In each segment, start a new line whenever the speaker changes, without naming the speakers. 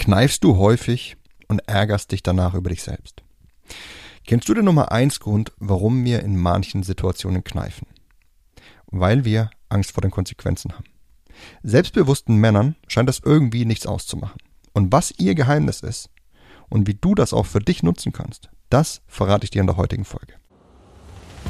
Kneifst du häufig und ärgerst dich danach über dich selbst? Kennst du den Nummer eins Grund, warum wir in manchen Situationen kneifen? Weil wir Angst vor den Konsequenzen haben. Selbstbewussten Männern scheint das irgendwie nichts auszumachen. Und was ihr Geheimnis ist und wie du das auch für dich nutzen kannst, das verrate ich dir in der heutigen Folge.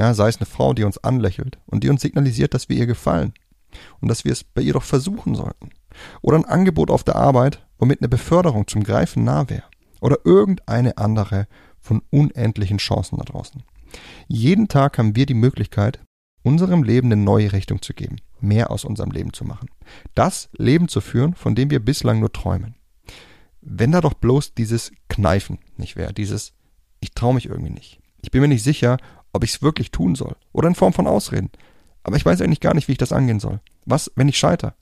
Ja, sei es eine Frau, die uns anlächelt und die uns signalisiert, dass wir ihr gefallen und dass wir es bei ihr doch versuchen sollten. Oder ein Angebot auf der Arbeit, womit eine Beförderung zum Greifen nah wäre. Oder irgendeine andere von unendlichen Chancen da draußen. Jeden Tag haben wir die Möglichkeit, unserem Leben eine neue Richtung zu geben, mehr aus unserem Leben zu machen. Das Leben zu führen, von dem wir bislang nur träumen. Wenn da doch bloß dieses Kneifen nicht wäre, dieses ich traue mich irgendwie nicht. Ich bin mir nicht sicher, ob ich es wirklich tun soll. Oder in Form von Ausreden. Aber ich weiß eigentlich gar nicht, wie ich das angehen soll. Was, wenn ich scheiter?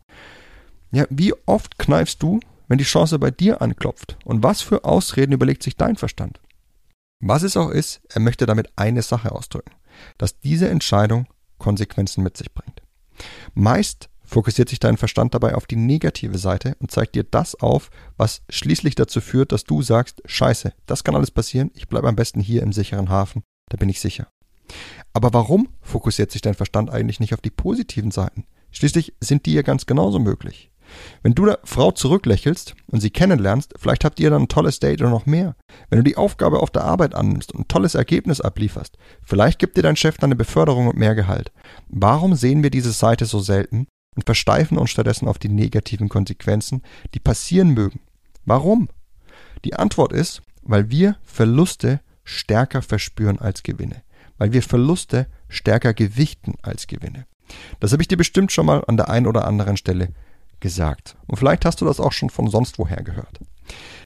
Ja, wie oft kneifst du, wenn die Chance bei dir anklopft? Und was für Ausreden überlegt sich dein Verstand? Was es auch ist, er möchte damit eine Sache ausdrücken, dass diese Entscheidung Konsequenzen mit sich bringt. Meist fokussiert sich dein Verstand dabei auf die negative Seite und zeigt dir das auf, was schließlich dazu führt, dass du sagst, scheiße, das kann alles passieren, ich bleibe am besten hier im sicheren Hafen, da bin ich sicher. Aber warum fokussiert sich dein Verstand eigentlich nicht auf die positiven Seiten? Schließlich sind die ja ganz genauso möglich. Wenn du der Frau zurücklächelst und sie kennenlernst, vielleicht habt ihr dann ein tolles Date oder noch mehr. Wenn du die Aufgabe auf der Arbeit annimmst und ein tolles Ergebnis ablieferst, vielleicht gibt dir dein Chef dann eine Beförderung und mehr Gehalt. Warum sehen wir diese Seite so selten und versteifen uns stattdessen auf die negativen Konsequenzen, die passieren mögen? Warum? Die Antwort ist, weil wir Verluste stärker verspüren als Gewinne weil wir Verluste stärker gewichten als Gewinne. Das habe ich dir bestimmt schon mal an der einen oder anderen Stelle gesagt. Und vielleicht hast du das auch schon von sonst woher gehört.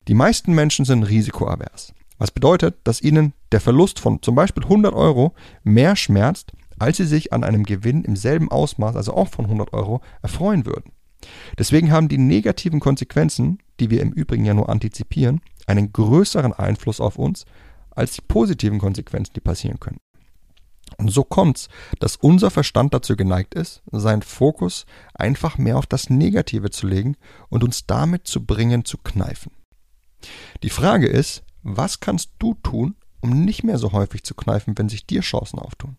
Die meisten Menschen sind risikoavers. Was bedeutet, dass ihnen der Verlust von zum Beispiel 100 Euro mehr schmerzt, als sie sich an einem Gewinn im selben Ausmaß, also auch von 100 Euro, erfreuen würden. Deswegen haben die negativen Konsequenzen, die wir im Übrigen ja nur antizipieren, einen größeren Einfluss auf uns als die positiven Konsequenzen, die passieren können. Und so kommt's, dass unser Verstand dazu geneigt ist, seinen Fokus einfach mehr auf das Negative zu legen und uns damit zu bringen, zu kneifen. Die Frage ist, was kannst du tun, um nicht mehr so häufig zu kneifen, wenn sich dir Chancen auftun?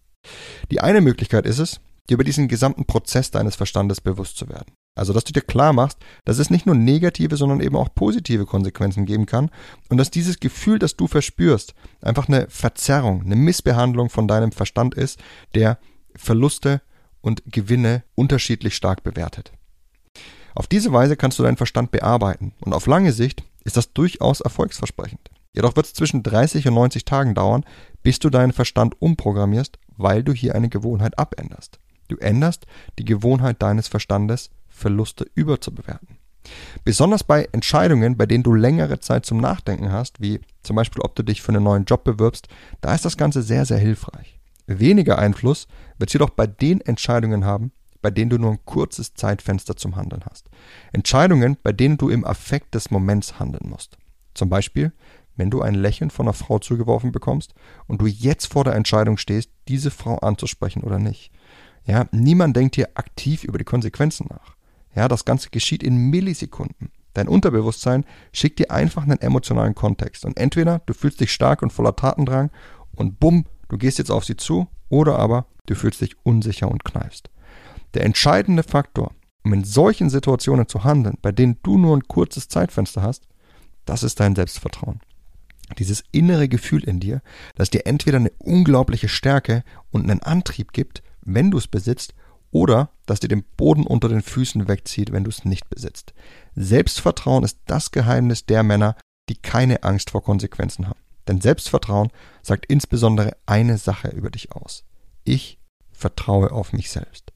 Die eine Möglichkeit ist es, dir über diesen gesamten Prozess deines Verstandes bewusst zu werden. Also, dass du dir klar machst, dass es nicht nur negative, sondern eben auch positive Konsequenzen geben kann und dass dieses Gefühl, das du verspürst, einfach eine Verzerrung, eine Missbehandlung von deinem Verstand ist, der Verluste und Gewinne unterschiedlich stark bewertet. Auf diese Weise kannst du deinen Verstand bearbeiten und auf lange Sicht ist das durchaus erfolgsversprechend. Jedoch wird es zwischen 30 und 90 Tagen dauern, bis du deinen Verstand umprogrammierst, weil du hier eine Gewohnheit abänderst. Du änderst die Gewohnheit deines Verstandes Verluste überzubewerten. Besonders bei Entscheidungen, bei denen du längere Zeit zum Nachdenken hast, wie zum Beispiel ob du dich für einen neuen Job bewirbst, da ist das Ganze sehr, sehr hilfreich. Weniger Einfluss wird es jedoch bei den Entscheidungen haben, bei denen du nur ein kurzes Zeitfenster zum Handeln hast. Entscheidungen, bei denen du im Affekt des Moments handeln musst. Zum Beispiel, wenn du ein Lächeln von einer Frau zugeworfen bekommst und du jetzt vor der Entscheidung stehst, diese Frau anzusprechen oder nicht. Ja, niemand denkt hier aktiv über die Konsequenzen nach. Ja, das Ganze geschieht in Millisekunden. Dein Unterbewusstsein schickt dir einfach einen emotionalen Kontext. Und entweder du fühlst dich stark und voller Tatendrang und bumm, du gehst jetzt auf sie zu, oder aber du fühlst dich unsicher und kneifst. Der entscheidende Faktor, um in solchen Situationen zu handeln, bei denen du nur ein kurzes Zeitfenster hast, das ist dein Selbstvertrauen. Dieses innere Gefühl in dir, das dir entweder eine unglaubliche Stärke und einen Antrieb gibt, wenn du es besitzt, oder dass dir den Boden unter den Füßen wegzieht, wenn du es nicht besitzt. Selbstvertrauen ist das Geheimnis der Männer, die keine Angst vor Konsequenzen haben. Denn Selbstvertrauen sagt insbesondere eine Sache über dich aus. Ich vertraue auf mich selbst.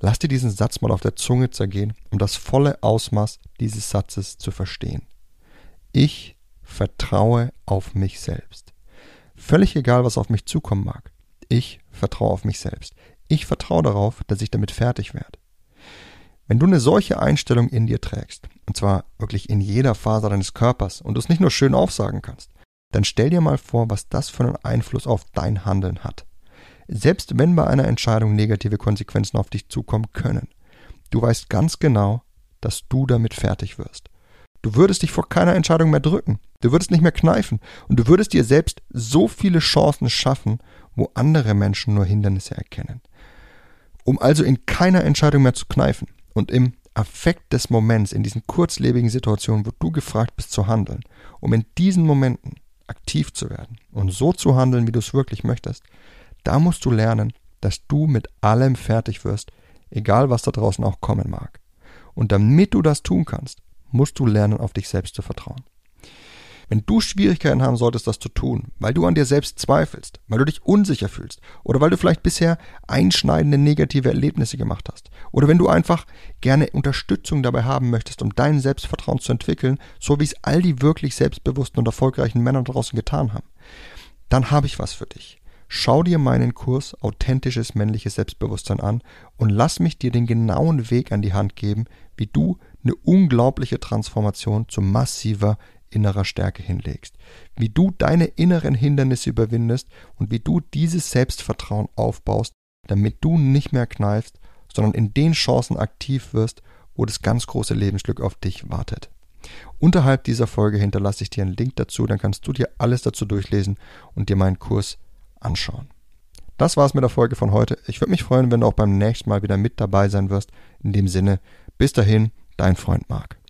Lass dir diesen Satz mal auf der Zunge zergehen, um das volle Ausmaß dieses Satzes zu verstehen. Ich vertraue auf mich selbst. Völlig egal, was auf mich zukommen mag. Ich vertraue auf mich selbst. Ich vertraue darauf, dass ich damit fertig werde. Wenn du eine solche Einstellung in dir trägst, und zwar wirklich in jeder Faser deines Körpers, und du es nicht nur schön aufsagen kannst, dann stell dir mal vor, was das für einen Einfluss auf dein Handeln hat. Selbst wenn bei einer Entscheidung negative Konsequenzen auf dich zukommen können, du weißt ganz genau, dass du damit fertig wirst. Du würdest dich vor keiner Entscheidung mehr drücken, du würdest nicht mehr kneifen und du würdest dir selbst so viele Chancen schaffen, wo andere Menschen nur Hindernisse erkennen. Um also in keiner Entscheidung mehr zu kneifen und im Affekt des Moments, in diesen kurzlebigen Situationen, wo du gefragt bist zu handeln, um in diesen Momenten aktiv zu werden und so zu handeln, wie du es wirklich möchtest, da musst du lernen, dass du mit allem fertig wirst, egal was da draußen auch kommen mag. Und damit du das tun kannst, musst du lernen, auf dich selbst zu vertrauen. Wenn du Schwierigkeiten haben solltest, das zu tun, weil du an dir selbst zweifelst, weil du dich unsicher fühlst oder weil du vielleicht bisher einschneidende negative Erlebnisse gemacht hast oder wenn du einfach gerne Unterstützung dabei haben möchtest, um dein Selbstvertrauen zu entwickeln, so wie es all die wirklich selbstbewussten und erfolgreichen Männer draußen getan haben, dann habe ich was für dich. Schau dir meinen Kurs Authentisches männliches Selbstbewusstsein an und lass mich dir den genauen Weg an die Hand geben, wie du eine unglaubliche Transformation zu massiver innerer Stärke hinlegst, wie du deine inneren Hindernisse überwindest und wie du dieses Selbstvertrauen aufbaust, damit du nicht mehr kneifst, sondern in den Chancen aktiv wirst, wo das ganz große Lebensglück auf dich wartet. Unterhalb dieser Folge hinterlasse ich dir einen Link dazu, dann kannst du dir alles dazu durchlesen und dir meinen Kurs anschauen. Das war's mit der Folge von heute. Ich würde mich freuen, wenn du auch beim nächsten Mal wieder mit dabei sein wirst. In dem Sinne, bis dahin, dein Freund Marc.